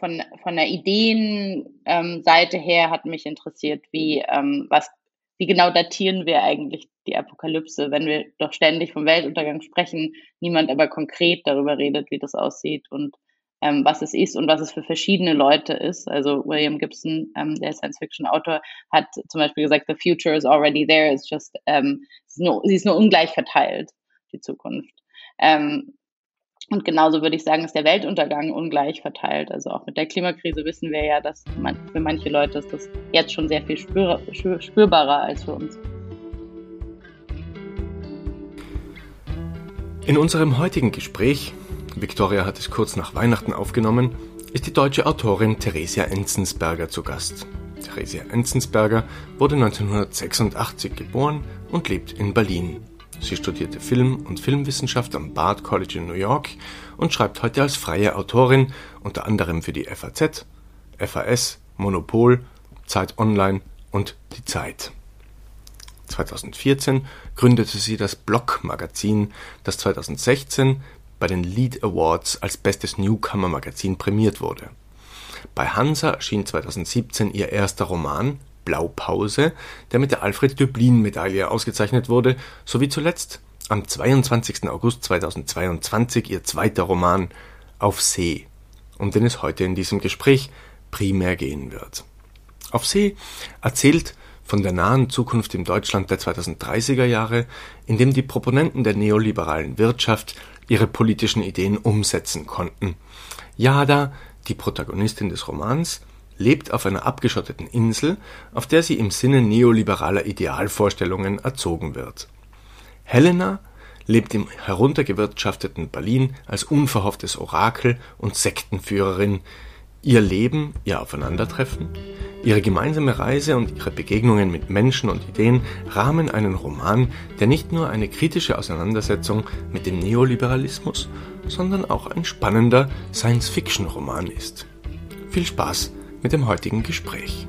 von, von der Ideenseite ähm, her hat mich interessiert, wie, ähm, was, wie genau datieren wir eigentlich die Apokalypse, wenn wir doch ständig vom Weltuntergang sprechen, niemand aber konkret darüber redet, wie das aussieht und ähm, was es ist und was es für verschiedene Leute ist. Also William Gibson, ähm, der Science-Fiction-Autor, hat zum Beispiel gesagt, the future is already there, it's just, ähm, nur, sie ist nur ungleich verteilt, die Zukunft. Ähm, und genauso würde ich sagen, ist der Weltuntergang ungleich verteilt. Also auch mit der Klimakrise wissen wir ja, dass man, für manche Leute ist das jetzt schon sehr viel spür, spürbarer als für uns. In unserem heutigen Gespräch, Victoria hat es kurz nach Weihnachten aufgenommen, ist die deutsche Autorin Theresia Enzensberger zu Gast. Theresia Enzensberger wurde 1986 geboren und lebt in Berlin. Sie studierte Film und Filmwissenschaft am Bard College in New York und schreibt heute als freie Autorin unter anderem für die FAZ, FAS, Monopol, Zeit Online und Die Zeit. 2014 gründete sie das Block-Magazin, das 2016 bei den Lead Awards als bestes Newcomer-Magazin prämiert wurde. Bei Hansa erschien 2017 ihr erster Roman Blaupause, der mit der Alfred-Döblin-Medaille ausgezeichnet wurde, sowie zuletzt am 22. August 2022 ihr zweiter Roman Auf See, um den es heute in diesem Gespräch primär gehen wird. Auf See erzählt von der nahen Zukunft im Deutschland der 2030er Jahre, in dem die Proponenten der neoliberalen Wirtschaft ihre politischen Ideen umsetzen konnten. Jada, die Protagonistin des Romans, lebt auf einer abgeschotteten Insel, auf der sie im Sinne neoliberaler Idealvorstellungen erzogen wird. Helena lebt im heruntergewirtschafteten Berlin als unverhofftes Orakel und Sektenführerin. Ihr Leben, ihr Aufeinandertreffen, ihre gemeinsame Reise und ihre Begegnungen mit Menschen und Ideen rahmen einen Roman, der nicht nur eine kritische Auseinandersetzung mit dem Neoliberalismus, sondern auch ein spannender Science-Fiction-Roman ist. Viel Spaß mit dem heutigen Gespräch.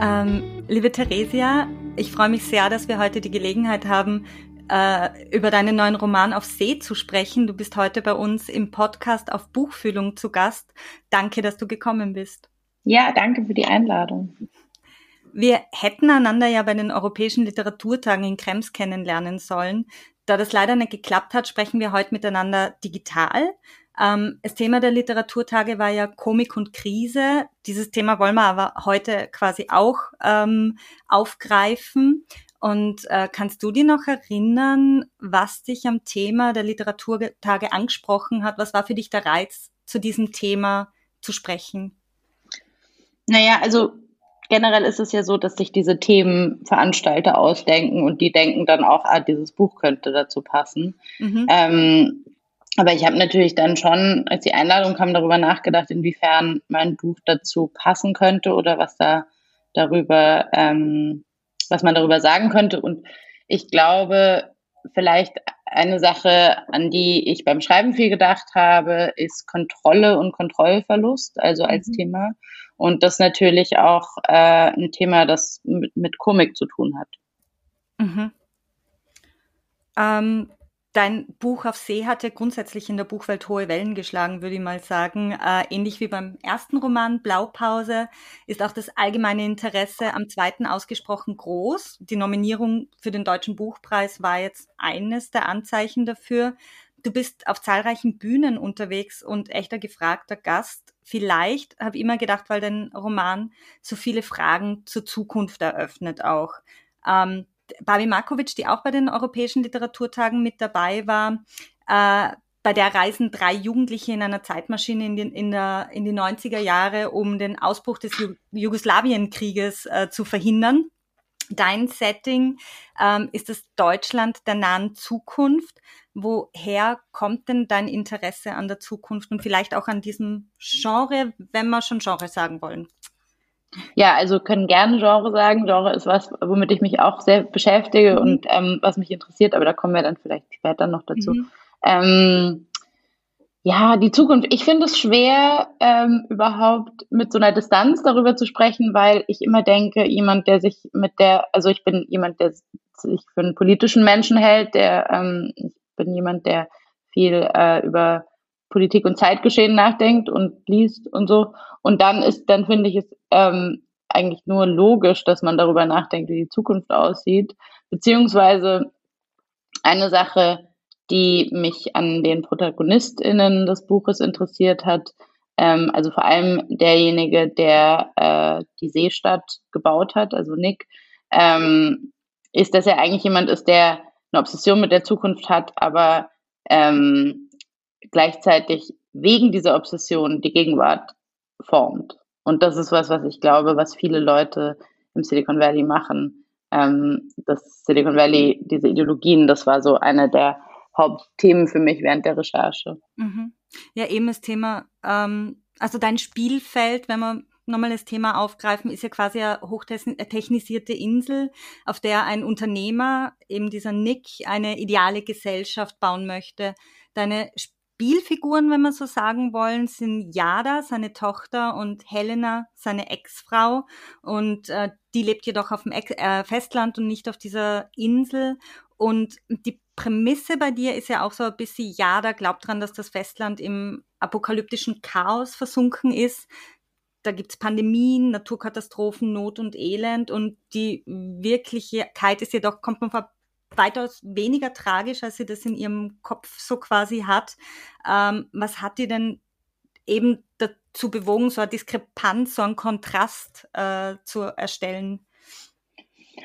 Ähm, liebe Theresia, ich freue mich sehr, dass wir heute die Gelegenheit haben, äh, über deinen neuen Roman auf See zu sprechen. Du bist heute bei uns im Podcast auf Buchfühlung zu Gast. Danke, dass du gekommen bist. Ja, danke für die Einladung. Wir hätten einander ja bei den Europäischen Literaturtagen in Krems kennenlernen sollen. Da das leider nicht geklappt hat, sprechen wir heute miteinander digital. Ähm, das Thema der Literaturtage war ja Komik und Krise. Dieses Thema wollen wir aber heute quasi auch ähm, aufgreifen. Und äh, kannst du dir noch erinnern, was dich am Thema der Literaturtage angesprochen hat? Was war für dich der Reiz, zu diesem Thema zu sprechen? Naja, also generell ist es ja so, dass sich diese Themen Veranstalter ausdenken und die denken dann auch, ah, dieses Buch könnte dazu passen. Mhm. Ähm, aber ich habe natürlich dann schon, als die Einladung kam, darüber nachgedacht, inwiefern mein Buch dazu passen könnte oder was da darüber, ähm, was man darüber sagen könnte. Und ich glaube, vielleicht eine Sache, an die ich beim Schreiben viel gedacht habe, ist Kontrolle und Kontrollverlust, also als mhm. Thema. Und das natürlich auch äh, ein Thema, das mit, mit Komik zu tun hat. Mhm. Ähm, Dein Buch auf See hat ja grundsätzlich in der Buchwelt hohe Wellen geschlagen, würde ich mal sagen. Äh, ähnlich wie beim ersten Roman Blaupause ist auch das allgemeine Interesse am zweiten ausgesprochen groß. Die Nominierung für den Deutschen Buchpreis war jetzt eines der Anzeichen dafür. Du bist auf zahlreichen Bühnen unterwegs und echter gefragter Gast. Vielleicht habe ich immer gedacht, weil dein Roman so viele Fragen zur Zukunft eröffnet auch. Ähm, Babi Markovic, die auch bei den Europäischen Literaturtagen mit dabei war, äh, bei der reisen drei Jugendliche in einer Zeitmaschine in, den, in, der, in die 90er Jahre, um den Ausbruch des Ju Jugoslawienkrieges äh, zu verhindern. Dein Setting ähm, ist das Deutschland der nahen Zukunft. Woher kommt denn dein Interesse an der Zukunft und vielleicht auch an diesem Genre, wenn wir schon Genre sagen wollen? Ja, also können gerne Genre sagen. Genre ist was, womit ich mich auch sehr beschäftige mhm. und ähm, was mich interessiert, aber da kommen wir dann vielleicht später noch dazu. Mhm. Ähm, ja, die Zukunft. Ich finde es schwer, ähm, überhaupt mit so einer Distanz darüber zu sprechen, weil ich immer denke, jemand, der sich mit der, also ich bin jemand, der sich für einen politischen Menschen hält, der, ähm, ich bin jemand, der viel äh, über Politik und Zeitgeschehen nachdenkt und liest und so. Und dann ist, dann finde ich es ähm, eigentlich nur logisch, dass man darüber nachdenkt, wie die Zukunft aussieht. Beziehungsweise eine Sache, die mich an den ProtagonistInnen des Buches interessiert hat, ähm, also vor allem derjenige, der äh, die Seestadt gebaut hat, also Nick, ähm, ist, dass er eigentlich jemand ist, der eine Obsession mit der Zukunft hat, aber ähm, gleichzeitig wegen dieser Obsession die Gegenwart formt. Und das ist was, was ich glaube, was viele Leute im Silicon Valley machen. Ähm, das Silicon Valley, diese Ideologien, das war so eine der Hauptthemen für mich während der Recherche. Mhm. Ja, eben das Thema, ähm, also dein Spielfeld, wenn man nochmal das Thema aufgreifen, ist ja quasi eine hochtechnisierte Insel, auf der ein Unternehmer, eben dieser Nick, eine ideale Gesellschaft bauen möchte. Deine Spielfiguren, wenn man so sagen wollen, sind Yada, seine Tochter, und Helena, seine Ex-Frau. Und äh, die lebt jedoch auf dem Ex äh, Festland und nicht auf dieser Insel. Und die Prämisse bei dir ist ja auch so ein bisschen, Yada glaubt dran, dass das Festland im apokalyptischen Chaos versunken ist. Da gibt's Pandemien, Naturkatastrophen, Not und Elend. Und die Wirklichkeit ist jedoch, kommt man vor weitaus weniger tragisch, als sie das in ihrem Kopf so quasi hat. Ähm, was hat die denn eben dazu bewogen, so eine Diskrepanz, so einen Kontrast äh, zu erstellen?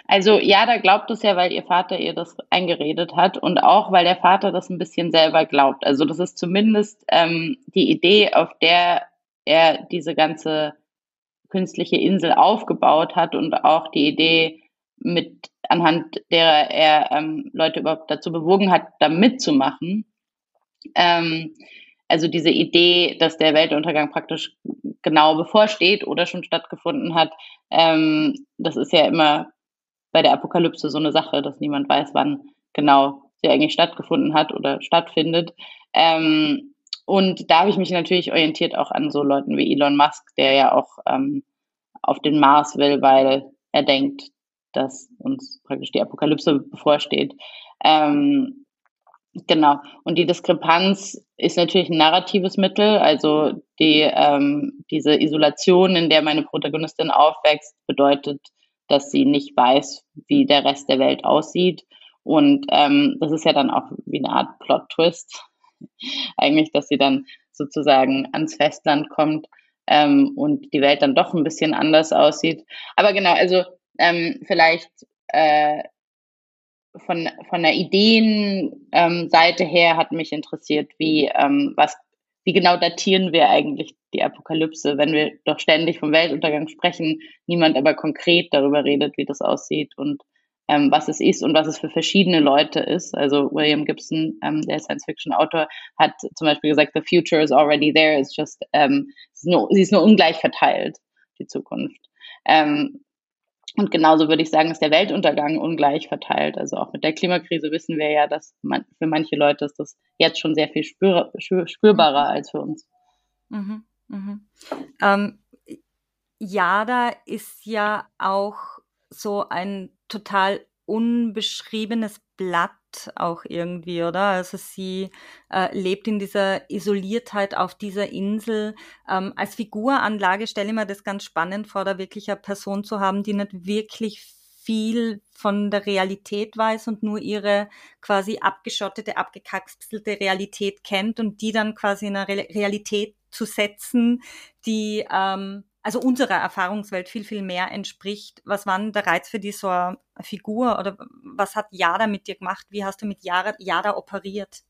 Also ja, da glaubt es ja, weil ihr Vater ihr das eingeredet hat und auch, weil der Vater das ein bisschen selber glaubt. Also das ist zumindest ähm, die Idee, auf der er diese ganze künstliche Insel aufgebaut hat und auch die Idee, mit anhand derer er ähm, Leute überhaupt dazu bewogen hat, da mitzumachen. Ähm, also diese Idee, dass der Weltuntergang praktisch genau bevorsteht oder schon stattgefunden hat, ähm, das ist ja immer bei der Apokalypse so eine Sache, dass niemand weiß, wann genau sie eigentlich stattgefunden hat oder stattfindet. Ähm, und da habe ich mich natürlich orientiert auch an so Leuten wie Elon Musk, der ja auch ähm, auf den Mars will, weil er denkt, dass uns praktisch die Apokalypse bevorsteht. Ähm, genau. Und die Diskrepanz ist natürlich ein narratives Mittel. Also die, ähm, diese Isolation, in der meine Protagonistin aufwächst, bedeutet, dass sie nicht weiß, wie der Rest der Welt aussieht. Und ähm, das ist ja dann auch wie eine Art Plot-Twist, eigentlich, dass sie dann sozusagen ans Festland kommt ähm, und die Welt dann doch ein bisschen anders aussieht. Aber genau, also ähm, vielleicht äh, von, von der Ideenseite ähm, her hat mich interessiert, wie, ähm, was, wie genau datieren wir eigentlich die Apokalypse, wenn wir doch ständig vom Weltuntergang sprechen, niemand aber konkret darüber redet, wie das aussieht und ähm, was es ist und was es für verschiedene Leute ist. Also William Gibson, ähm, der Science-Fiction-Autor, hat zum Beispiel gesagt, the future is already there, it's just, ähm, sie ist nur ungleich verteilt, die Zukunft. Ähm, und genauso würde ich sagen, ist der Weltuntergang ungleich verteilt. Also auch mit der Klimakrise wissen wir ja, dass man, für manche Leute ist das jetzt schon sehr viel spür, spürbarer als für uns. Mhm, mhm. Ähm, Jada ist ja auch so ein total unbeschriebenes Blatt auch irgendwie, oder? Also sie äh, lebt in dieser Isoliertheit auf dieser Insel. Ähm, als Figuranlage stelle ich mir das ganz spannend vor, da wirklich eine Person zu haben, die nicht wirklich viel von der Realität weiß und nur ihre quasi abgeschottete, abgekapselte Realität kennt und die dann quasi in eine Re Realität zu setzen, die ähm, also unserer Erfahrungswelt viel, viel mehr entspricht. Was war denn der Reiz für die so eine Figur oder was hat Jada mit dir gemacht? Wie hast du mit Jada, Jada operiert?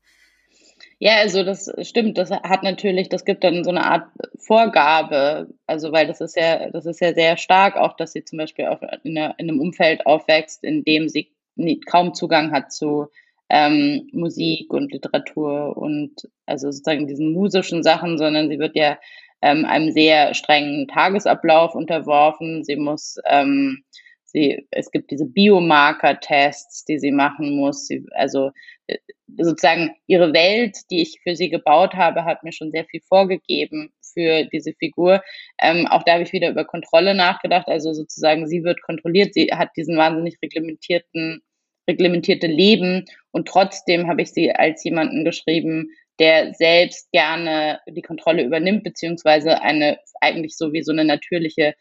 Ja, also das stimmt. Das hat natürlich, das gibt dann so eine Art Vorgabe. Also weil das ist ja, das ist ja sehr stark auch, dass sie zum Beispiel auch in, einer, in einem Umfeld aufwächst, in dem sie nie, kaum Zugang hat zu ähm, Musik und Literatur und also sozusagen diesen musischen Sachen, sondern sie wird ja ähm, einem sehr strengen Tagesablauf unterworfen. Sie muss, ähm, sie, es gibt diese Biomarker-Tests, die sie machen muss. Sie, also äh, sozusagen ihre Welt, die ich für sie gebaut habe, hat mir schon sehr viel vorgegeben für diese Figur. Ähm, auch da habe ich wieder über Kontrolle nachgedacht. Also sozusagen, sie wird kontrolliert. Sie hat diesen wahnsinnig reglementierten reglementierte Leben und trotzdem habe ich sie als jemanden geschrieben, der selbst gerne die Kontrolle übernimmt, beziehungsweise eine eigentlich so wie so eine natürliche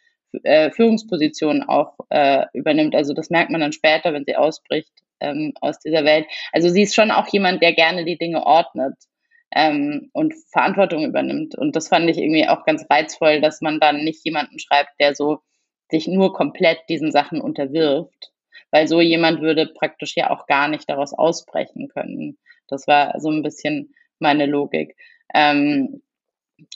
äh, Führungsposition auch äh, übernimmt. Also das merkt man dann später, wenn sie ausbricht ähm, aus dieser Welt. Also sie ist schon auch jemand, der gerne die Dinge ordnet ähm, und Verantwortung übernimmt. Und das fand ich irgendwie auch ganz reizvoll, dass man dann nicht jemanden schreibt, der so sich nur komplett diesen Sachen unterwirft, weil so jemand würde praktisch ja auch gar nicht daraus ausbrechen können. Das war so ein bisschen meine Logik. Ähm,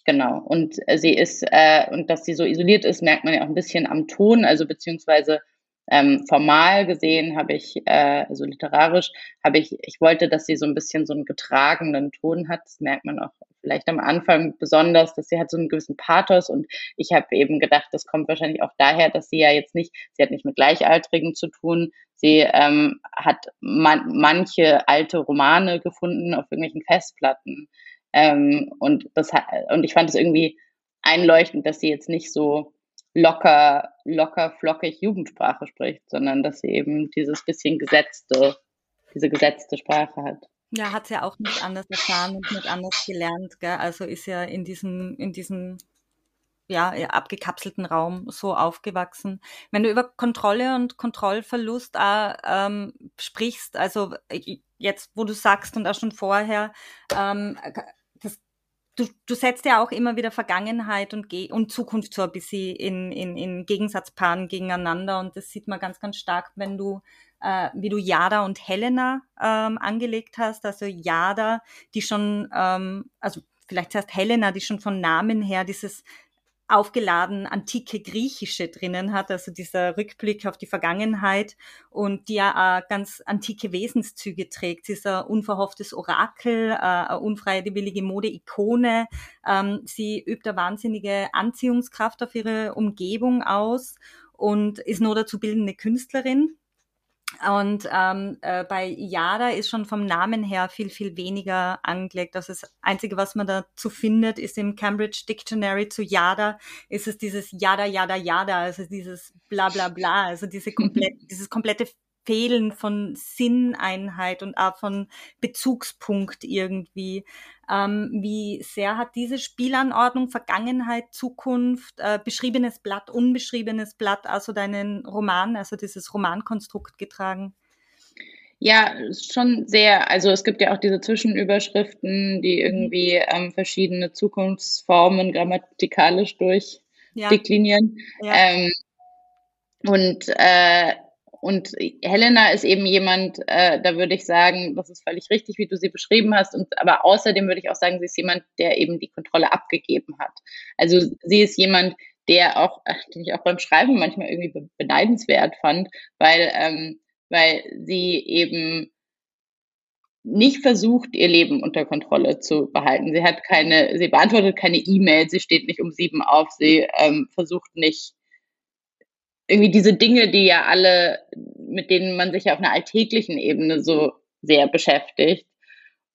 genau. Und sie ist, äh, und dass sie so isoliert ist, merkt man ja auch ein bisschen am Ton, also beziehungsweise ähm, formal gesehen habe ich, äh, also literarisch, habe ich, ich wollte, dass sie so ein bisschen so einen getragenen Ton hat. Das merkt man auch vielleicht am Anfang besonders, dass sie hat so einen gewissen Pathos und ich habe eben gedacht, das kommt wahrscheinlich auch daher, dass sie ja jetzt nicht, sie hat nicht mit Gleichaltrigen zu tun, sie ähm, hat man, manche alte Romane gefunden auf irgendwelchen Festplatten ähm, und das und ich fand es irgendwie einleuchtend, dass sie jetzt nicht so locker, locker, flockig Jugendsprache spricht, sondern dass sie eben dieses bisschen gesetzte, diese gesetzte Sprache hat. Ja, hat ja auch nicht anders erfahren und nicht anders gelernt, gell? Also ist ja in diesem, in diesem ja, abgekapselten Raum so aufgewachsen. Wenn du über Kontrolle und Kontrollverlust auch, ähm, sprichst, also äh, jetzt, wo du sagst und auch schon vorher, ähm, du, du setzt ja auch immer wieder Vergangenheit und, Ge und Zukunft so ein bisschen in, in, in Gegensatzpaaren gegeneinander und das sieht man ganz, ganz stark, wenn du äh, wie du Jada und Helena ähm, angelegt hast. Also Jada, die schon, ähm, also vielleicht zuerst Helena, die schon von Namen her dieses aufgeladen antike Griechische drinnen hat, also dieser Rückblick auf die Vergangenheit und die ja äh, ganz antike Wesenszüge trägt. Sie ist ein unverhofftes Orakel, äh, eine unfreiwillige Mode-Ikone. Ähm, sie übt eine wahnsinnige Anziehungskraft auf ihre Umgebung aus und ist nur dazu bildende Künstlerin. Und ähm, äh, bei Yada ist schon vom Namen her viel, viel weniger angelegt. Also das Einzige, was man dazu findet, ist im Cambridge Dictionary zu Yada, ist es dieses Yada, Yada, Yada, also dieses bla bla bla, also diese komplett, dieses komplette Fehlen von Sinneinheit und auch von Bezugspunkt irgendwie. Ähm, wie sehr hat diese Spielanordnung Vergangenheit, Zukunft, äh, beschriebenes Blatt, unbeschriebenes Blatt, also deinen Roman, also dieses Romankonstrukt getragen? Ja, schon sehr. Also es gibt ja auch diese Zwischenüberschriften, die irgendwie ähm, verschiedene Zukunftsformen grammatikalisch durchdeklinieren. Ja. Ja. Ähm, und äh, und Helena ist eben jemand, äh, da würde ich sagen, das ist völlig richtig, wie du sie beschrieben hast. Und aber außerdem würde ich auch sagen, sie ist jemand, der eben die Kontrolle abgegeben hat. Also sie ist jemand, der auch, äh, den ich auch beim Schreiben manchmal irgendwie beneidenswert fand, weil, ähm, weil sie eben nicht versucht, ihr Leben unter Kontrolle zu behalten. Sie hat keine, sie beantwortet keine E-Mail, sie steht nicht um sieben auf, sie ähm, versucht nicht irgendwie diese Dinge, die ja alle, mit denen man sich ja auf einer alltäglichen Ebene so sehr beschäftigt.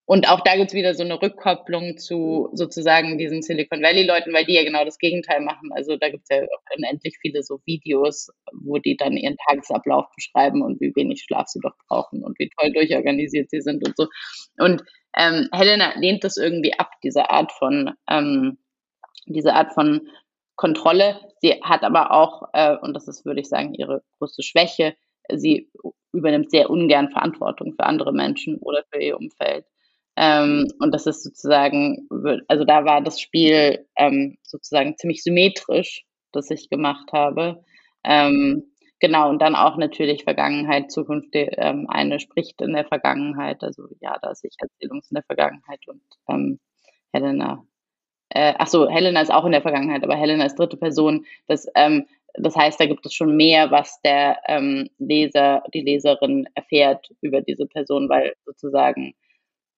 Und auch da gibt's wieder so eine Rückkopplung zu sozusagen diesen Silicon Valley-Leuten, weil die ja genau das Gegenteil machen. Also da gibt's ja unendlich viele so Videos, wo die dann ihren Tagesablauf beschreiben und wie wenig Schlaf sie doch brauchen und wie toll durchorganisiert sie sind und so. Und ähm, Helena lehnt das irgendwie ab, diese Art von ähm, diese Art von Kontrolle. Sie hat aber auch, äh, und das ist, würde ich sagen, ihre größte Schwäche, sie übernimmt sehr ungern Verantwortung für andere Menschen oder für ihr Umfeld. Ähm, und das ist sozusagen, also da war das Spiel ähm, sozusagen ziemlich symmetrisch, das ich gemacht habe. Ähm, genau, und dann auch natürlich Vergangenheit, Zukunft, ähm, eine spricht in der Vergangenheit, also ja, da ist ich Erzählung in der Vergangenheit und ähm, Helena äh, ach so, Helena ist auch in der Vergangenheit, aber Helena ist dritte Person. Das, ähm, das heißt, da gibt es schon mehr, was der ähm, Leser, die Leserin erfährt über diese Person, weil sozusagen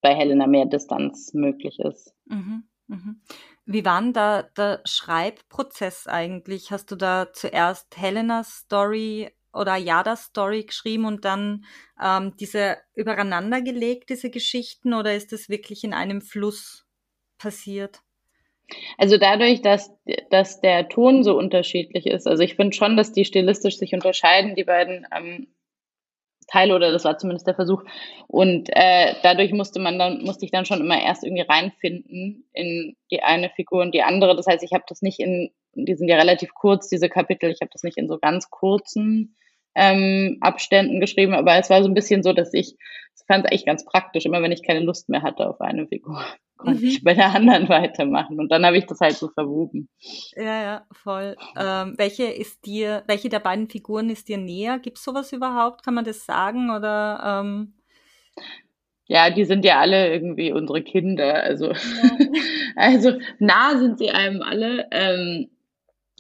bei Helena mehr Distanz möglich ist. Mhm, mhm. Wie war denn da der Schreibprozess eigentlich? Hast du da zuerst Helenas Story oder Yadas Story geschrieben und dann ähm, diese übereinander gelegt, diese Geschichten, oder ist das wirklich in einem Fluss passiert? Also dadurch, dass, dass der Ton so unterschiedlich ist, also ich finde schon, dass die stilistisch sich unterscheiden, die beiden ähm, teile oder das war zumindest der Versuch. Und äh, dadurch musste man dann, musste ich dann schon immer erst irgendwie reinfinden in die eine Figur und die andere. Das heißt, ich habe das nicht in, die sind ja relativ kurz, diese Kapitel, ich habe das nicht in so ganz kurzen ähm, Abständen geschrieben, aber es war so ein bisschen so, dass ich, fand es eigentlich ganz praktisch, immer wenn ich keine Lust mehr hatte auf eine Figur, konnte mhm. ich bei der anderen weitermachen. Und dann habe ich das halt so verwoben. Ja, ja, voll. Ähm, welche ist dir, welche der beiden Figuren ist dir näher? Gibt es sowas überhaupt? Kann man das sagen? Oder ähm ja, die sind ja alle irgendwie unsere Kinder. Also, ja. also nah sind sie einem alle. Ähm,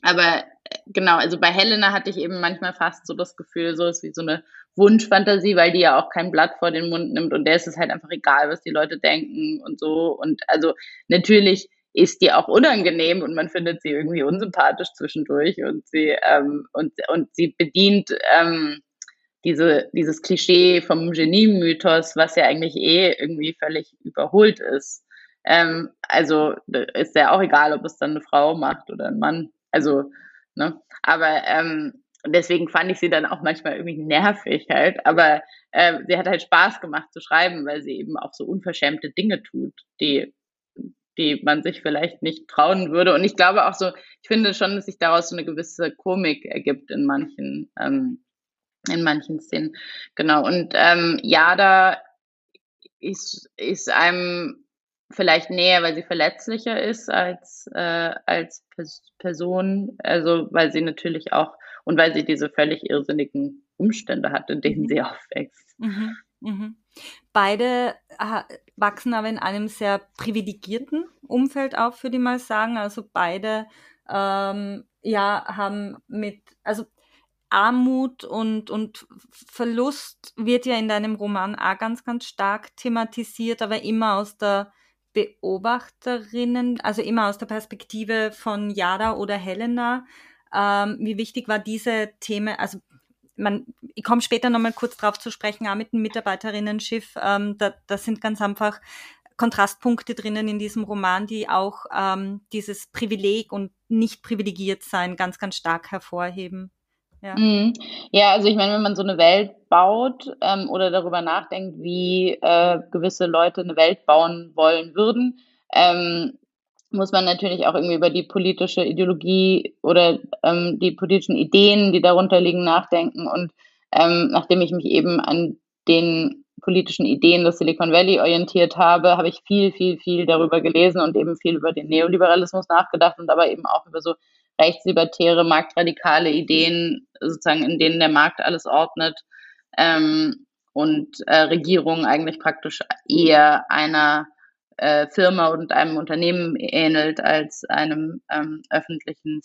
aber genau, also bei Helena hatte ich eben manchmal fast so das Gefühl, so ist wie so eine Wunschfantasie, weil die ja auch kein Blatt vor den Mund nimmt und der ist es halt einfach egal, was die Leute denken und so. Und also natürlich ist die auch unangenehm und man findet sie irgendwie unsympathisch zwischendurch und sie ähm, und und sie bedient ähm, diese dieses Klischee vom Genie-Mythos, was ja eigentlich eh irgendwie völlig überholt ist. Ähm, also ist ja auch egal, ob es dann eine Frau macht oder ein Mann. Also Ne? Aber ähm, deswegen fand ich sie dann auch manchmal irgendwie nervig halt. Aber äh, sie hat halt Spaß gemacht zu schreiben, weil sie eben auch so unverschämte Dinge tut, die die man sich vielleicht nicht trauen würde. Und ich glaube auch so, ich finde schon, dass sich daraus so eine gewisse Komik ergibt in manchen, ähm, in manchen Szenen. Genau. Und ähm, Jada ist, ist einem vielleicht näher, weil sie verletzlicher ist als, äh, als Person, also weil sie natürlich auch und weil sie diese völlig irrsinnigen Umstände hat, in denen mhm. sie aufwächst. Mhm. Mhm. Beide äh, wachsen aber in einem sehr privilegierten Umfeld auf, würde ich mal sagen. Also beide ähm, ja haben mit, also Armut und, und Verlust wird ja in deinem Roman auch ganz, ganz stark thematisiert, aber immer aus der Beobachterinnen, also immer aus der Perspektive von Yada oder Helena, ähm, wie wichtig war diese Themen, also man, ich komme später nochmal kurz drauf zu sprechen, auch mit dem Mitarbeiterinnen-Schiff, ähm, da, das sind ganz einfach Kontrastpunkte drinnen in diesem Roman, die auch ähm, dieses Privileg und nicht privilegiert sein ganz, ganz stark hervorheben. Ja. Mhm. ja, also ich meine, wenn man so eine Welt baut ähm, oder darüber nachdenkt, wie äh, gewisse Leute eine Welt bauen wollen würden, ähm, muss man natürlich auch irgendwie über die politische Ideologie oder ähm, die politischen Ideen, die darunter liegen, nachdenken. Und ähm, nachdem ich mich eben an den politischen Ideen des Silicon Valley orientiert habe, habe ich viel, viel, viel darüber gelesen und eben viel über den Neoliberalismus nachgedacht und aber eben auch über so rechtslibertäre, marktradikale Ideen, sozusagen, in denen der Markt alles ordnet ähm, und äh, Regierung eigentlich praktisch eher einer äh, Firma und einem Unternehmen ähnelt als einem ähm, öffentlichen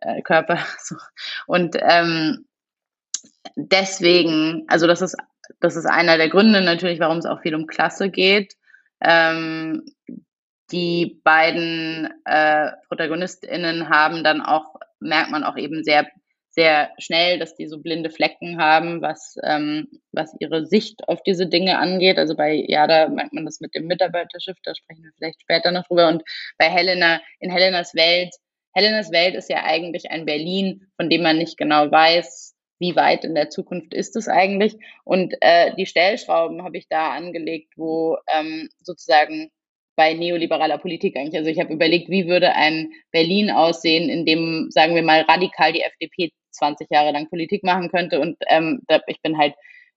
äh, Körper. Und ähm, deswegen, also das ist, das ist einer der Gründe natürlich, warum es auch viel um Klasse geht. Ähm, die beiden äh, ProtagonistInnen haben dann auch, merkt man auch eben sehr, sehr schnell, dass die so blinde Flecken haben, was, ähm, was ihre Sicht auf diese Dinge angeht. Also bei Jada merkt man das mit dem Mitarbeiterschiff, da sprechen wir vielleicht später noch drüber. Und bei Helena, in Helenas Welt, Helenas Welt ist ja eigentlich ein Berlin, von dem man nicht genau weiß, wie weit in der Zukunft ist es eigentlich. Und äh, die Stellschrauben habe ich da angelegt, wo ähm, sozusagen bei neoliberaler Politik eigentlich. Also ich habe überlegt, wie würde ein Berlin aussehen, in dem, sagen wir mal, radikal die FDP 20 Jahre lang Politik machen könnte. Und ähm, da, ich bin halt,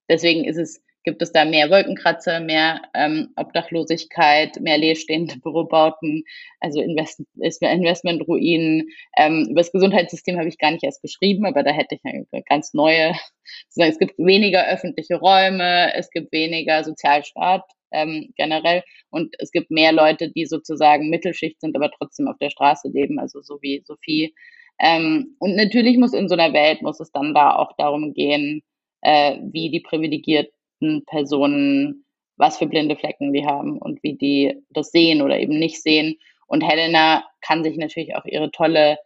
deswegen ist es, gibt es da mehr Wolkenkratzer, mehr ähm, Obdachlosigkeit, mehr leerstehende Bürobauten, also Invest Investmentruinen. Ähm, über das Gesundheitssystem habe ich gar nicht erst geschrieben, aber da hätte ich eine ganz neue, es gibt weniger öffentliche Räume, es gibt weniger Sozialstaat ähm, generell. Und es gibt mehr Leute, die sozusagen Mittelschicht sind, aber trotzdem auf der Straße leben, also so wie Sophie. Ähm, und natürlich muss in so einer Welt, muss es dann da auch darum gehen, äh, wie die privilegierten Personen, was für blinde Flecken die haben und wie die das sehen oder eben nicht sehen. Und Helena kann sich natürlich auch ihre tolle,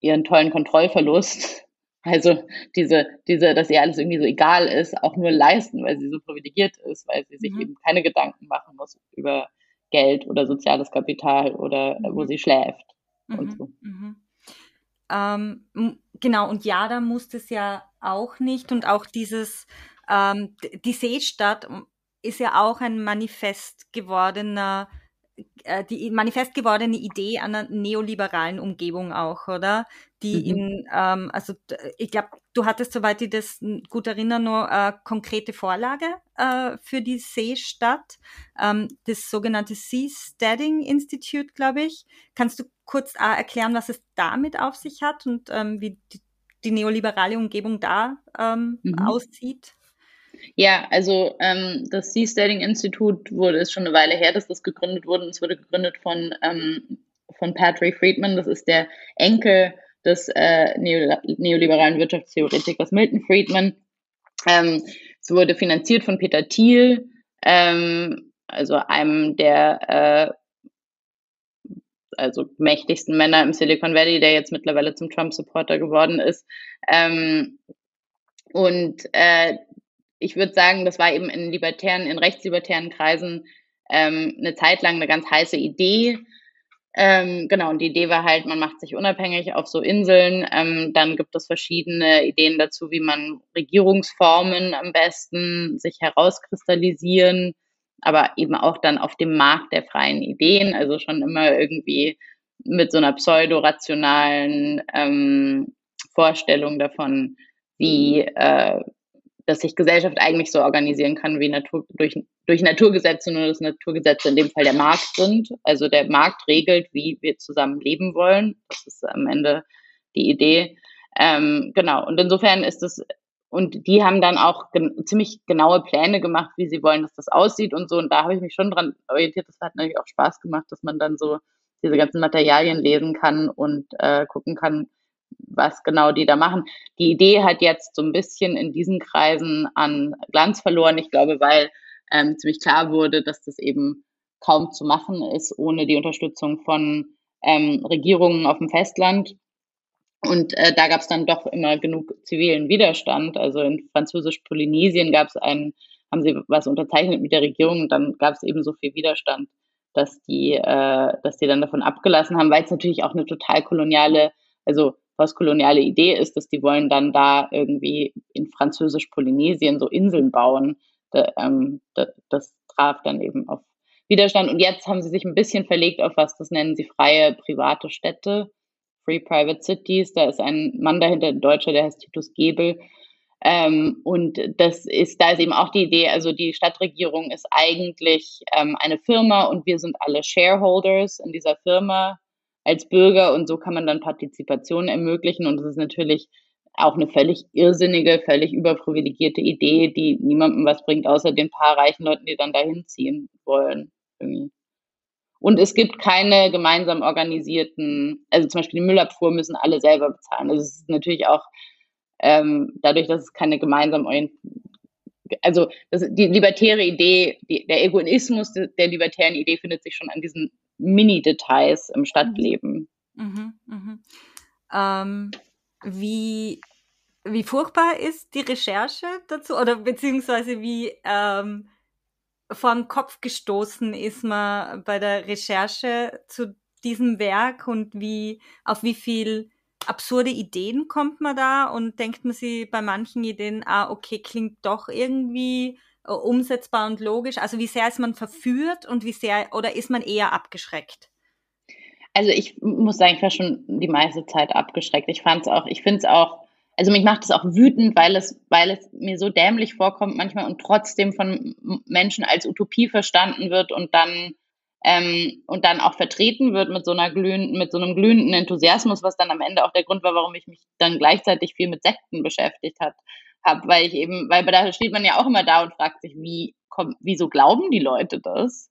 ihren tollen Kontrollverlust also diese, diese, dass ihr alles irgendwie so egal ist, auch nur leisten, weil sie so privilegiert ist, weil sie sich mhm. eben keine Gedanken machen muss über Geld oder soziales Kapital oder mhm. wo sie schläft mhm. und so. Mhm. Ähm, genau, und ja, da musste es ja auch nicht. Und auch dieses, ähm, die Seestadt ist ja auch ein manifest gewordener äh, die manifest gewordene Idee einer neoliberalen Umgebung auch, oder? Die mhm. in, ähm, also ich glaube, du hattest, soweit ich das gut erinnere, nur äh, konkrete Vorlage äh, für die Seestadt, ähm, das sogenannte Seasteading Institute, glaube ich. Kannst du kurz äh, erklären, was es damit auf sich hat und ähm, wie die, die neoliberale Umgebung da ähm, mhm. aussieht? Ja, also ähm, das Seasteading Institut wurde ist schon eine Weile her, dass das gegründet wurde. Es wurde gegründet von ähm, von Patrick Friedman. Das ist der Enkel des äh, neoliberalen Wirtschaftstheoretikers Milton Friedman. Ähm, es wurde finanziert von Peter Thiel, ähm, also einem der äh, also mächtigsten Männer im Silicon Valley, der jetzt mittlerweile zum Trump-Supporter geworden ist. Ähm, und äh, ich würde sagen, das war eben in libertären, in rechtslibertären Kreisen ähm, eine Zeit lang eine ganz heiße Idee. Ähm, genau, und die Idee war halt, man macht sich unabhängig auf so Inseln. Ähm, dann gibt es verschiedene Ideen dazu, wie man Regierungsformen am besten sich herauskristallisieren, aber eben auch dann auf dem Markt der freien Ideen, also schon immer irgendwie mit so einer pseudo-rationalen ähm, Vorstellung davon, wie, äh, dass sich Gesellschaft eigentlich so organisieren kann wie Natur, durch, durch Naturgesetze, nur dass Naturgesetze in dem Fall der Markt sind. Also der Markt regelt, wie wir zusammen leben wollen. Das ist am Ende die Idee. Ähm, genau. Und insofern ist es, und die haben dann auch gen ziemlich genaue Pläne gemacht, wie sie wollen, dass das aussieht und so. Und da habe ich mich schon dran orientiert. Das hat natürlich auch Spaß gemacht, dass man dann so diese ganzen Materialien lesen kann und äh, gucken kann, was genau die da machen. Die Idee hat jetzt so ein bisschen in diesen Kreisen an Glanz verloren. Ich glaube, weil ähm, ziemlich klar wurde, dass das eben kaum zu machen ist ohne die Unterstützung von ähm, Regierungen auf dem Festland. Und äh, da gab es dann doch immer genug zivilen Widerstand. Also in Französisch-Polynesien gab es einen, haben sie was unterzeichnet mit der Regierung und dann gab es eben so viel Widerstand, dass die, äh, dass die dann davon abgelassen haben, weil es natürlich auch eine total koloniale, also postkoloniale Idee ist, dass die wollen dann da irgendwie in Französisch-Polynesien so Inseln bauen. Da, ähm, da, das traf dann eben auf Widerstand. Und jetzt haben sie sich ein bisschen verlegt auf was, das nennen sie freie private Städte, Free Private Cities. Da ist ein Mann dahinter, ein Deutscher, der heißt Titus Gebel. Ähm, und das ist, da ist eben auch die Idee, also die Stadtregierung ist eigentlich ähm, eine Firma und wir sind alle Shareholders in dieser Firma als Bürger und so kann man dann Partizipation ermöglichen und das ist natürlich auch eine völlig irrsinnige, völlig überprivilegierte Idee, die niemandem was bringt, außer den paar reichen Leuten, die dann dahin ziehen wollen. Und es gibt keine gemeinsam organisierten, also zum Beispiel die Müllabfuhr müssen alle selber bezahlen. Also es ist natürlich auch ähm, dadurch, dass es keine gemeinsam also das, die libertäre Idee, die, der Egoismus der libertären Idee findet sich schon an diesen Mini-Details im Stadtleben. Mhm, mh. ähm, wie, wie furchtbar ist die Recherche dazu oder beziehungsweise wie ähm, vor den Kopf gestoßen ist man bei der Recherche zu diesem Werk und wie auf wie viel absurde Ideen kommt man da und denkt man sich bei manchen Ideen, ah, okay, klingt doch irgendwie umsetzbar und logisch? Also wie sehr ist man verführt und wie sehr oder ist man eher abgeschreckt? Also ich muss sagen, ich war schon die meiste Zeit abgeschreckt. Ich fand es auch, ich finde es auch, also mich macht es auch wütend, weil es, weil es mir so dämlich vorkommt manchmal und trotzdem von Menschen als Utopie verstanden wird und dann ähm, und dann auch vertreten wird mit so einer glühenden, mit so einem glühenden Enthusiasmus, was dann am Ende auch der Grund war, warum ich mich dann gleichzeitig viel mit Sekten beschäftigt habe, hab, weil ich eben, weil da steht man ja auch immer da und fragt sich, wie kommt, wieso glauben die Leute das?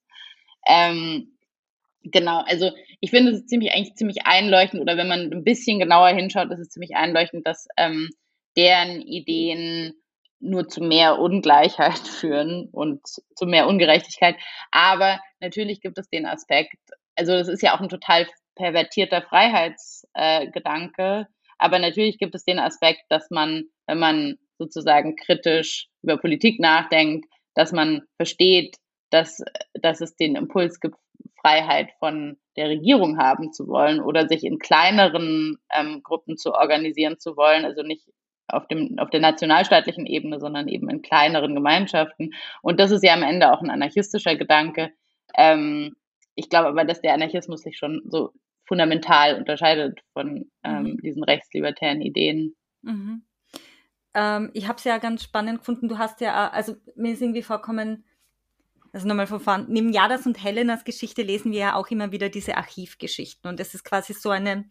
Ähm, genau, also ich finde es ziemlich eigentlich ziemlich einleuchtend oder wenn man ein bisschen genauer hinschaut, ist es ziemlich einleuchtend, dass ähm, deren Ideen nur zu mehr Ungleichheit führen und zu mehr Ungerechtigkeit. Aber natürlich gibt es den Aspekt, also das ist ja auch ein total pervertierter Freiheitsgedanke, äh, aber natürlich gibt es den Aspekt, dass man, wenn man sozusagen kritisch über Politik nachdenkt, dass man versteht, dass, dass es den Impuls gibt, Freiheit von der Regierung haben zu wollen oder sich in kleineren ähm, Gruppen zu organisieren zu wollen, also nicht auf, dem, auf der nationalstaatlichen Ebene, sondern eben in kleineren Gemeinschaften. Und das ist ja am Ende auch ein anarchistischer Gedanke. Ähm, ich glaube aber, dass der Anarchismus sich schon so fundamental unterscheidet von ähm, mhm. diesen rechtslibertären Ideen. Mhm. Ähm, ich habe es ja ganz spannend gefunden. Du hast ja, also mir ist irgendwie vorkommen, also nochmal von vorn, neben Jadas und Helenas Geschichte lesen wir ja auch immer wieder diese Archivgeschichten. Und es ist quasi so eine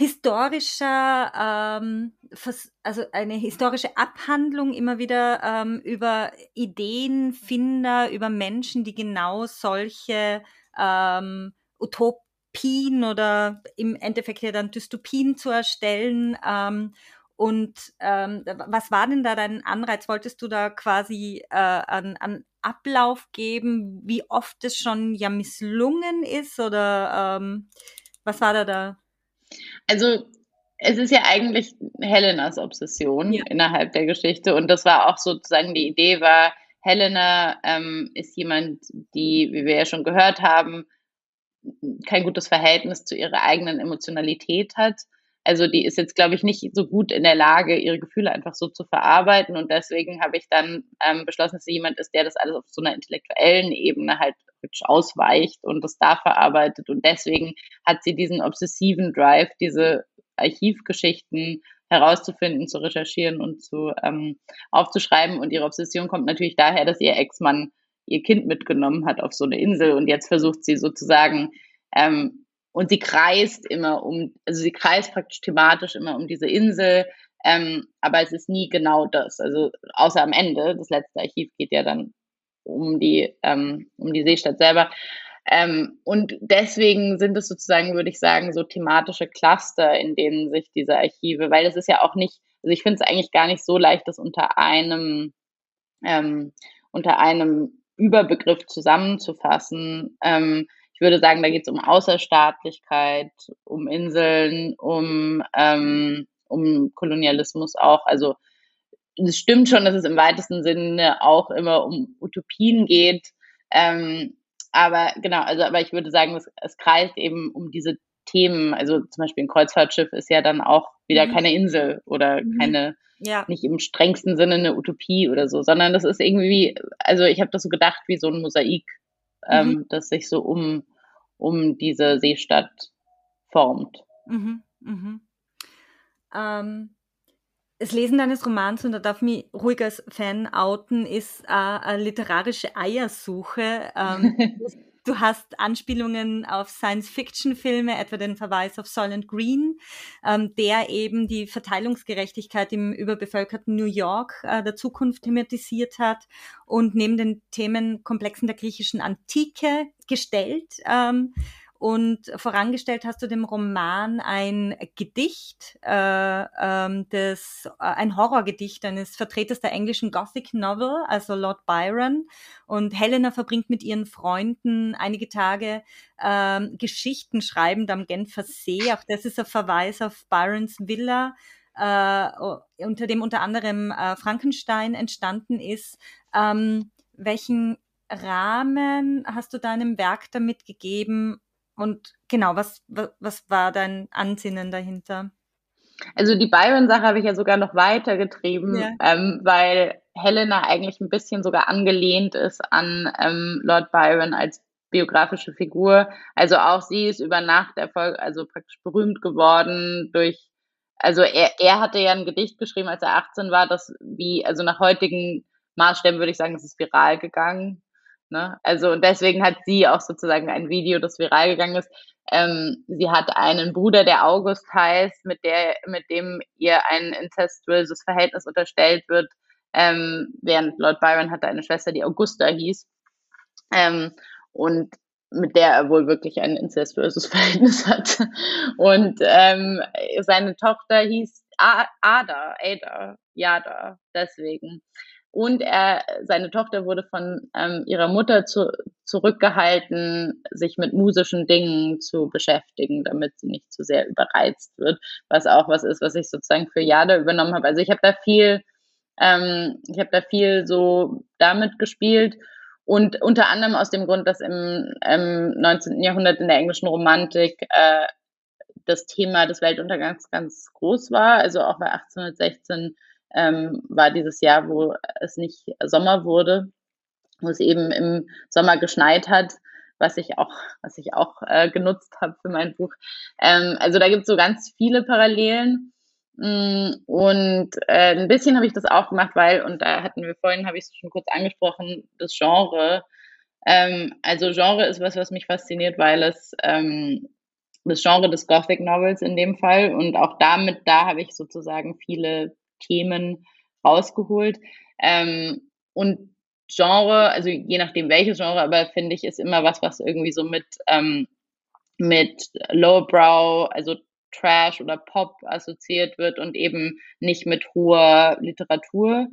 historischer, ähm, also eine historische Abhandlung immer wieder ähm, über Ideenfinder, über Menschen, die genau solche ähm, Utopien oder im Endeffekt ja dann Dystopien zu erstellen. Ähm, und ähm, was war denn da dein Anreiz? Wolltest du da quasi äh, an, an Ablauf geben, wie oft es schon ja misslungen ist oder ähm, was war da da? Also es ist ja eigentlich Helenas Obsession ja. innerhalb der Geschichte und das war auch sozusagen die Idee war, Helena ähm, ist jemand, die, wie wir ja schon gehört haben, kein gutes Verhältnis zu ihrer eigenen Emotionalität hat. Also die ist jetzt, glaube ich, nicht so gut in der Lage, ihre Gefühle einfach so zu verarbeiten. Und deswegen habe ich dann ähm, beschlossen, dass sie jemand ist, der das alles auf so einer intellektuellen Ebene halt ausweicht und das da verarbeitet. Und deswegen hat sie diesen obsessiven Drive, diese Archivgeschichten herauszufinden, zu recherchieren und zu ähm, aufzuschreiben. Und ihre Obsession kommt natürlich daher, dass ihr Ex-Mann ihr Kind mitgenommen hat auf so eine Insel und jetzt versucht sie sozusagen ähm, und sie kreist immer um, also sie kreist praktisch thematisch immer um diese Insel, ähm, aber es ist nie genau das. Also außer am Ende, das letzte Archiv geht ja dann um die, ähm, um die Seestadt selber. Ähm, und deswegen sind es sozusagen, würde ich sagen, so thematische Cluster, in denen sich diese Archive, weil es ist ja auch nicht, also ich finde es eigentlich gar nicht so leicht, das unter einem, ähm, unter einem Überbegriff zusammenzufassen. Ähm, ich würde sagen, da geht es um Außerstaatlichkeit, um Inseln, um, ähm, um Kolonialismus auch. Also es stimmt schon, dass es im weitesten Sinne auch immer um Utopien geht. Ähm, aber genau, also aber ich würde sagen, es, es kreist eben um diese Themen. Also zum Beispiel ein Kreuzfahrtschiff ist ja dann auch wieder mhm. keine Insel oder mhm. keine, ja. nicht im strengsten Sinne eine Utopie oder so, sondern das ist irgendwie, also ich habe das so gedacht wie so ein Mosaik, ähm, mhm. das sich so um, um diese Seestadt formt. Mhm. Mhm. Ähm, das Lesen deines Romans, und da darf mich ruhig als Fan outen, ist äh, eine literarische Eiersuche. Ähm, du hast Anspielungen auf Science-Fiction-Filme, etwa den Verweis auf Soylent Green, ähm, der eben die Verteilungsgerechtigkeit im überbevölkerten New York äh, der Zukunft thematisiert hat und neben den Themenkomplexen der griechischen Antike gestellt. Ähm, und vorangestellt hast du dem Roman ein Gedicht, äh, ähm, des, äh, ein Horrorgedicht eines Vertreters der englischen Gothic Novel, also Lord Byron. Und Helena verbringt mit ihren Freunden einige Tage ähm, Geschichten schreibend am Genfer See. Auch das ist ein Verweis auf Byrons Villa, äh, unter dem unter anderem äh, Frankenstein entstanden ist. Ähm, welchen Rahmen hast du deinem Werk damit gegeben, und genau, was, was, war dein Ansinnen dahinter? Also die Byron-Sache habe ich ja sogar noch weitergetrieben, ja. ähm, weil Helena eigentlich ein bisschen sogar angelehnt ist an ähm, Lord Byron als biografische Figur. Also auch sie ist über Nacht Erfolg, also praktisch berühmt geworden durch, also er, er hatte ja ein Gedicht geschrieben, als er 18 war, das wie, also nach heutigen Maßstäben würde ich sagen, es ist viral gegangen. Ne? Also und deswegen hat sie auch sozusagen ein Video, das viral gegangen ist. Ähm, sie hat einen Bruder, der August heißt, mit der, mit dem ihr ein incestuöses Verhältnis unterstellt wird, ähm, während Lord Byron hatte eine Schwester, die Augusta hieß. Ähm, und mit der er wohl wirklich ein incestuöses Verhältnis hat. Und ähm, seine Tochter hieß Ada, Ada, Yada, deswegen. Und er, seine Tochter wurde von ähm, ihrer Mutter zu, zurückgehalten, sich mit musischen Dingen zu beschäftigen, damit sie nicht zu sehr überreizt wird, was auch was ist, was ich sozusagen für Jada übernommen habe. Also ich habe da viel, ähm, ich habe da viel so damit gespielt und unter anderem aus dem Grund, dass im, im 19. Jahrhundert in der englischen Romantik äh, das Thema des Weltuntergangs ganz groß war. Also auch bei 1816 ähm, war dieses Jahr, wo es nicht Sommer wurde, wo es eben im Sommer geschneit hat, was ich auch, was ich auch äh, genutzt habe für mein Buch. Ähm, also da gibt es so ganz viele Parallelen. Mm, und äh, ein bisschen habe ich das auch gemacht, weil, und da hatten wir vorhin, habe ich es schon kurz angesprochen, das Genre. Ähm, also Genre ist was, was mich fasziniert, weil es ähm, das Genre des Gothic Novels in dem Fall und auch damit, da habe ich sozusagen viele Themen rausgeholt. Ähm, und Genre, also je nachdem welches Genre, aber finde ich, ist immer was, was irgendwie so mit, ähm, mit Lowbrow, also Trash oder Pop assoziiert wird und eben nicht mit hoher Literatur.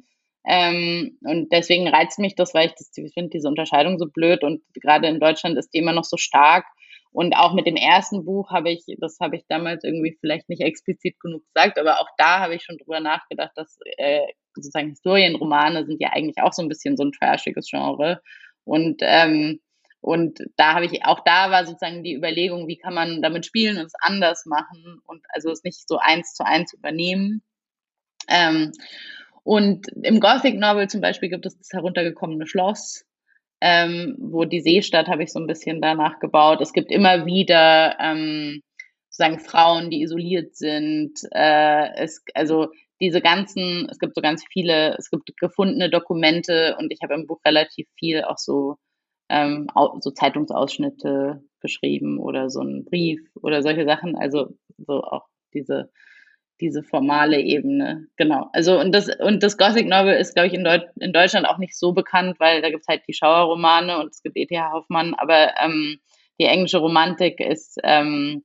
Ähm, und deswegen reizt mich das, weil ich, ich finde diese Unterscheidung so blöd und gerade in Deutschland ist die immer noch so stark. Und auch mit dem ersten Buch habe ich, das habe ich damals irgendwie vielleicht nicht explizit genug gesagt, aber auch da habe ich schon drüber nachgedacht, dass äh, sozusagen Historienromane sind ja eigentlich auch so ein bisschen so ein trashiges Genre. Und ähm, und da habe ich, auch da war sozusagen die Überlegung, wie kann man damit spielen und es anders machen und also es nicht so eins zu eins übernehmen. Ähm, und im Gothic Novel zum Beispiel gibt es das heruntergekommene Schloss, ähm, wo die Seestadt habe ich so ein bisschen danach gebaut. Es gibt immer wieder ähm, sozusagen Frauen, die isoliert sind. Äh, es, also diese ganzen, es gibt so ganz viele, es gibt gefundene Dokumente und ich habe im Buch relativ viel auch so ähm, so Zeitungsausschnitte geschrieben oder so ein Brief oder solche Sachen. Also so auch diese diese formale Ebene. Genau. Also und das und das Gothic Novel ist, glaube ich, in, Deut in Deutschland auch nicht so bekannt, weil da gibt's halt die Schauerromane und es gibt E.T.H. Hoffmann, aber ähm, die englische Romantik ist ähm,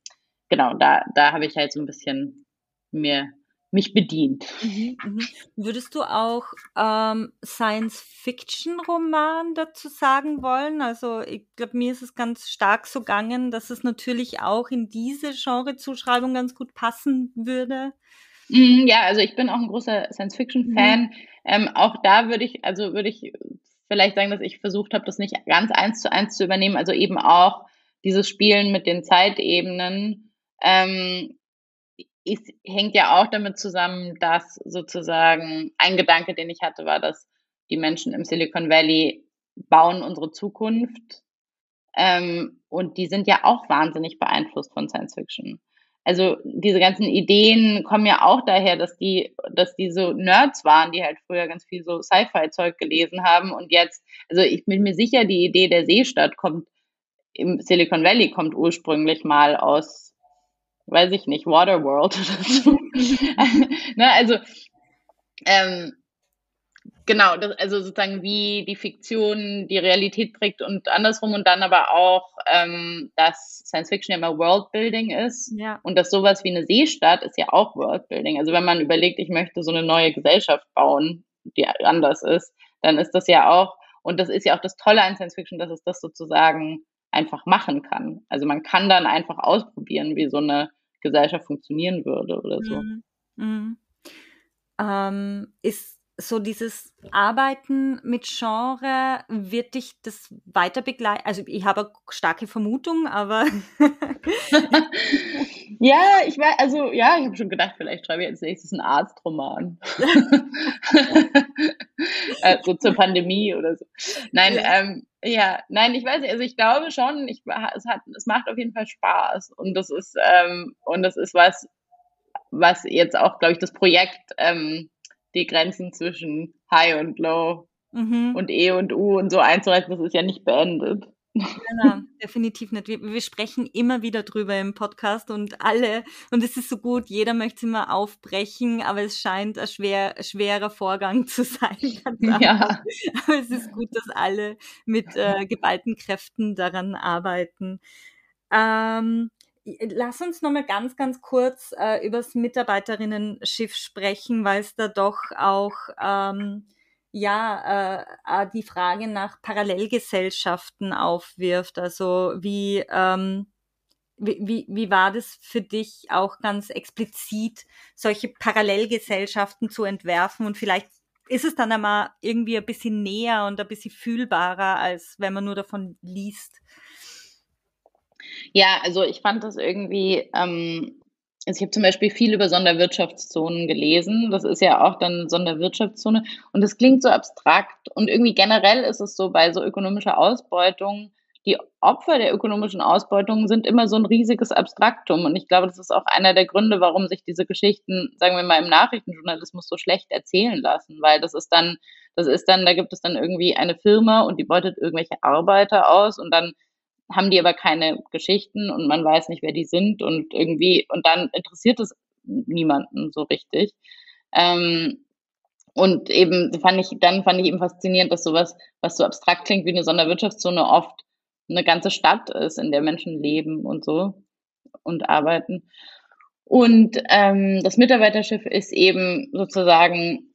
genau, da, da habe ich halt so ein bisschen mir mich bedient. Mhm, mhm. Würdest du auch ähm, Science-Fiction-Roman dazu sagen wollen? Also ich glaube, mir ist es ganz stark so gegangen, dass es natürlich auch in diese Genre-Zuschreibung ganz gut passen würde. Mhm, ja, also ich bin auch ein großer Science-Fiction-Fan. Mhm. Ähm, auch da würde ich, also würde ich vielleicht sagen, dass ich versucht habe, das nicht ganz eins zu eins zu übernehmen. Also eben auch dieses Spielen mit den Zeitebenen. Ähm, ist, hängt ja auch damit zusammen, dass sozusagen ein Gedanke, den ich hatte, war, dass die Menschen im Silicon Valley bauen unsere Zukunft. Ähm, und die sind ja auch wahnsinnig beeinflusst von Science Fiction. Also diese ganzen Ideen kommen ja auch daher, dass die, dass die so Nerds waren, die halt früher ganz viel so Sci-Fi-Zeug gelesen haben und jetzt, also ich bin mir sicher, die Idee der Seestadt kommt im Silicon Valley kommt ursprünglich mal aus weiß ich nicht, Waterworld oder so. ne, also, ähm, genau, das, also sozusagen wie die Fiktion die Realität prägt und andersrum und dann aber auch, ähm, dass Science Fiction ja immer Worldbuilding ist ja. und dass sowas wie eine Seestadt ist ja auch Worldbuilding. Also wenn man überlegt, ich möchte so eine neue Gesellschaft bauen, die anders ist, dann ist das ja auch, und das ist ja auch das Tolle an Science Fiction, dass es das sozusagen einfach machen kann. Also man kann dann einfach ausprobieren, wie so eine Gesellschaft funktionieren würde oder so. Mhm. Mhm. Ähm, ist so dieses Arbeiten mit Genre, wird dich das weiter begleiten? Also ich habe eine starke Vermutung, aber ja, ich weiß, also ja, ich habe schon gedacht, vielleicht schreibe ich als nächstes einen Arztroman. äh, so zur Pandemie oder so. Nein, ja. ähm, ja, nein, ich weiß nicht, also ich glaube schon, ich, es hat, es macht auf jeden Fall Spaß und das ist, ähm, und das ist was, was jetzt auch, glaube ich, das Projekt, ähm, die Grenzen zwischen High und Low mhm. und E und U und so einzuhalten, das ist ja nicht beendet. Genau, definitiv nicht. Wir, wir, sprechen immer wieder drüber im Podcast und alle, und es ist so gut, jeder möchte es immer aufbrechen, aber es scheint ein schwer, schwerer Vorgang zu sein. Ja. Aber es ist gut, dass alle mit äh, geballten Kräften daran arbeiten. Ähm, Lass uns nochmal ganz, ganz kurz äh, über das Mitarbeiterinnen-Schiff sprechen, weil es da doch auch ähm, ja äh, äh, die Frage nach Parallelgesellschaften aufwirft. Also wie, ähm, wie, wie, wie war das für dich auch ganz explizit, solche Parallelgesellschaften zu entwerfen und vielleicht ist es dann einmal irgendwie ein bisschen näher und ein bisschen fühlbarer, als wenn man nur davon liest. Ja, also ich fand das irgendwie, ähm, also ich habe zum Beispiel viel über Sonderwirtschaftszonen gelesen. Das ist ja auch dann Sonderwirtschaftszone. Und das klingt so abstrakt. Und irgendwie generell ist es so bei so ökonomischer Ausbeutung, die Opfer der ökonomischen Ausbeutung sind immer so ein riesiges Abstraktum. Und ich glaube, das ist auch einer der Gründe, warum sich diese Geschichten, sagen wir mal, im Nachrichtenjournalismus so schlecht erzählen lassen. Weil das ist dann, das ist dann, da gibt es dann irgendwie eine Firma und die beutet irgendwelche Arbeiter aus und dann haben die aber keine Geschichten und man weiß nicht, wer die sind und irgendwie, und dann interessiert es niemanden so richtig. Ähm, und eben fand ich, dann fand ich eben faszinierend, dass sowas, was so abstrakt klingt wie eine Sonderwirtschaftszone, oft eine ganze Stadt ist, in der Menschen leben und so und arbeiten. Und ähm, das Mitarbeiterschiff ist eben sozusagen,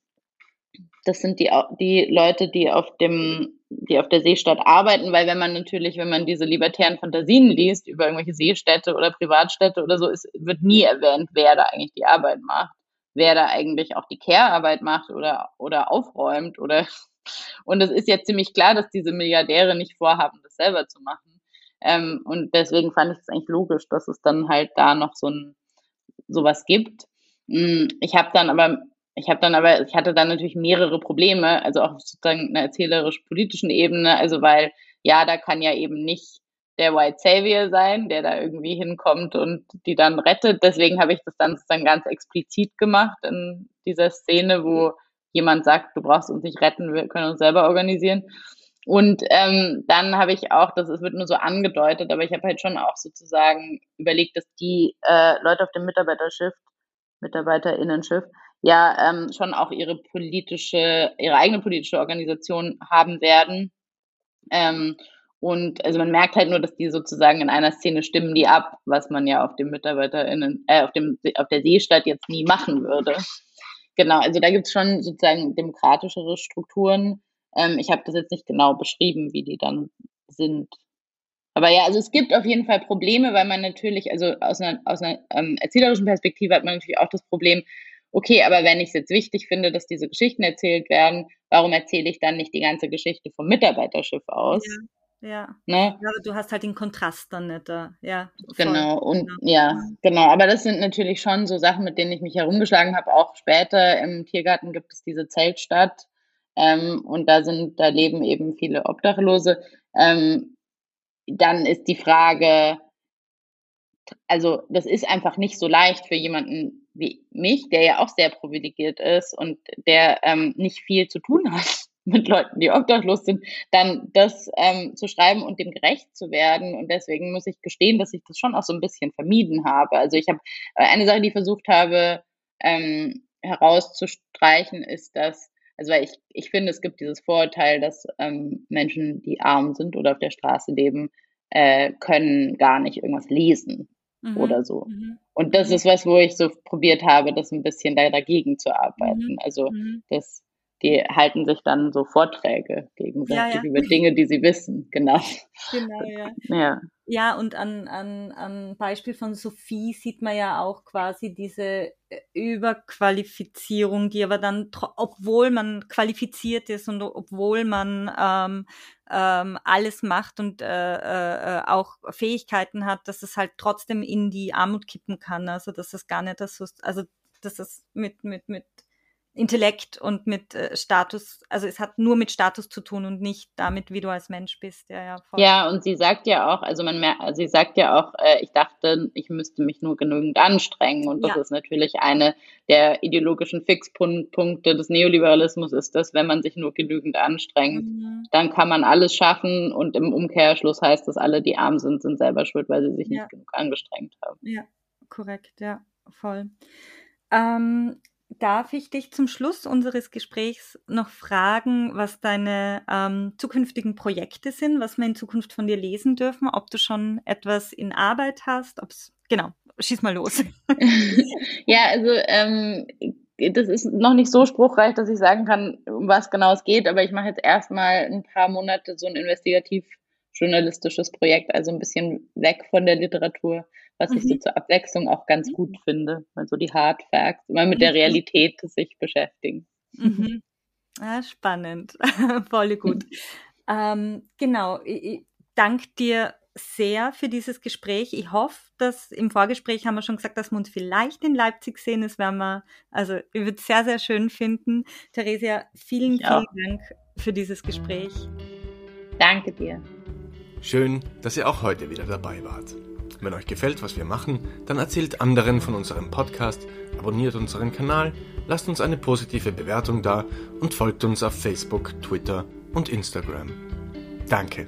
das sind die, die Leute, die auf dem die auf der Seestadt arbeiten, weil wenn man natürlich, wenn man diese libertären Fantasien liest über irgendwelche Seestädte oder Privatstädte oder so, ist, wird nie erwähnt, wer da eigentlich die Arbeit macht, wer da eigentlich auch die Care-Arbeit macht oder, oder aufräumt oder, und es ist ja ziemlich klar, dass diese Milliardäre nicht vorhaben, das selber zu machen. Ähm, und deswegen fand ich es eigentlich logisch, dass es dann halt da noch so ein, sowas gibt. Hm, ich habe dann aber ich habe dann aber, ich hatte dann natürlich mehrere Probleme, also auch sozusagen einer erzählerisch-politischen Ebene, also weil, ja, da kann ja eben nicht der White Savior sein, der da irgendwie hinkommt und die dann rettet. Deswegen habe ich das dann sozusagen ganz explizit gemacht in dieser Szene, wo jemand sagt, du brauchst uns nicht retten, wir können uns selber organisieren. Und ähm, dann habe ich auch, das wird nur so angedeutet, aber ich habe halt schon auch sozusagen überlegt, dass die äh, Leute auf dem Mitarbeiterschiff, Mitarbeiterinnenschiff, ja ähm, schon auch ihre politische, ihre eigene politische Organisation haben werden. Ähm, und also man merkt halt nur, dass die sozusagen in einer Szene stimmen die ab, was man ja auf dem MitarbeiterInnen, äh, auf dem auf der Seestadt jetzt nie machen würde. Genau, also da gibt's schon sozusagen demokratischere Strukturen. Ähm, ich habe das jetzt nicht genau beschrieben, wie die dann sind. Aber ja, also es gibt auf jeden Fall Probleme, weil man natürlich, also aus einer, aus einer ähm, erzählerischen Perspektive hat man natürlich auch das Problem, okay, aber wenn ich es jetzt wichtig finde, dass diese Geschichten erzählt werden, warum erzähle ich dann nicht die ganze Geschichte vom Mitarbeiterschiff aus? Ja. Ja. Ne? ja, du hast halt den Kontrast dann nicht da. Ja, genau, und genau. ja, genau. Aber das sind natürlich schon so Sachen, mit denen ich mich herumgeschlagen habe. Auch später im Tiergarten gibt es diese Zeltstadt. Ähm, und da sind, da leben eben viele Obdachlose. Ähm, dann ist die Frage, also das ist einfach nicht so leicht für jemanden wie mich, der ja auch sehr privilegiert ist und der ähm, nicht viel zu tun hat mit Leuten, die obdachlos sind, dann das ähm, zu schreiben und dem gerecht zu werden. Und deswegen muss ich gestehen, dass ich das schon auch so ein bisschen vermieden habe. Also ich habe äh, eine Sache, die ich versucht habe ähm, herauszustreichen, ist, dass also weil ich, ich finde, es gibt dieses Vorurteil, dass ähm, Menschen, die arm sind oder auf der Straße leben, äh, können gar nicht irgendwas lesen mhm. oder so. Mhm. Und das ist was, wo ich so probiert habe, das ein bisschen da dagegen zu arbeiten. Mhm. Also mhm. das, die halten sich dann so Vorträge gegenseitig ja, ja. über Dinge, die sie wissen, genau. Genau, ja. Ja, ja und an, an, an Beispiel von Sophie sieht man ja auch quasi diese äh, Überqualifizierung, die aber dann, obwohl man qualifiziert ist und obwohl man ähm, ähm, alles macht und äh, äh, auch Fähigkeiten hat, dass es halt trotzdem in die Armut kippen kann. Also dass es gar nicht das, also dass es mit, mit, mit Intellekt und mit äh, Status, also es hat nur mit Status zu tun und nicht damit, wie du als Mensch bist. Ja, ja, voll. ja und sie sagt ja auch, also man merkt, sie sagt ja auch, äh, ich dachte, ich müsste mich nur genügend anstrengen und das ja. ist natürlich eine der ideologischen Fixpunkte des Neoliberalismus ist das, wenn man sich nur genügend anstrengt, mhm. dann kann man alles schaffen und im Umkehrschluss heißt das, alle, die arm sind, sind selber schuld, weil sie sich ja. nicht genug angestrengt haben. Ja, korrekt, ja, voll. Ähm, darf ich dich zum Schluss unseres Gesprächs noch fragen, was deine ähm, zukünftigen Projekte sind, was wir in Zukunft von dir lesen dürfen, ob du schon etwas in Arbeit hast, ob's genau, schieß mal los. ja, also ähm, das ist noch nicht so spruchreich, dass ich sagen kann, um was genau es geht, aber ich mache jetzt erstmal ein paar Monate so ein investigativ journalistisches Projekt, also ein bisschen weg von der Literatur was mhm. ich so mhm. zur Abwechslung auch ganz gut mhm. finde. Also die Hard Facts, immer mit der mhm. Realität sich beschäftigen. Mhm. Ah, spannend. Voll gut. ähm, genau. Ich, ich danke dir sehr für dieses Gespräch. Ich hoffe, dass im Vorgespräch haben wir schon gesagt, dass wir uns vielleicht in Leipzig sehen. Das werden wir, also ich würde es sehr, sehr schön finden. Theresia, vielen, vielen Dank für dieses Gespräch. Danke dir. Schön, dass ihr auch heute wieder dabei wart. Wenn euch gefällt, was wir machen, dann erzählt anderen von unserem Podcast, abonniert unseren Kanal, lasst uns eine positive Bewertung da und folgt uns auf Facebook, Twitter und Instagram. Danke.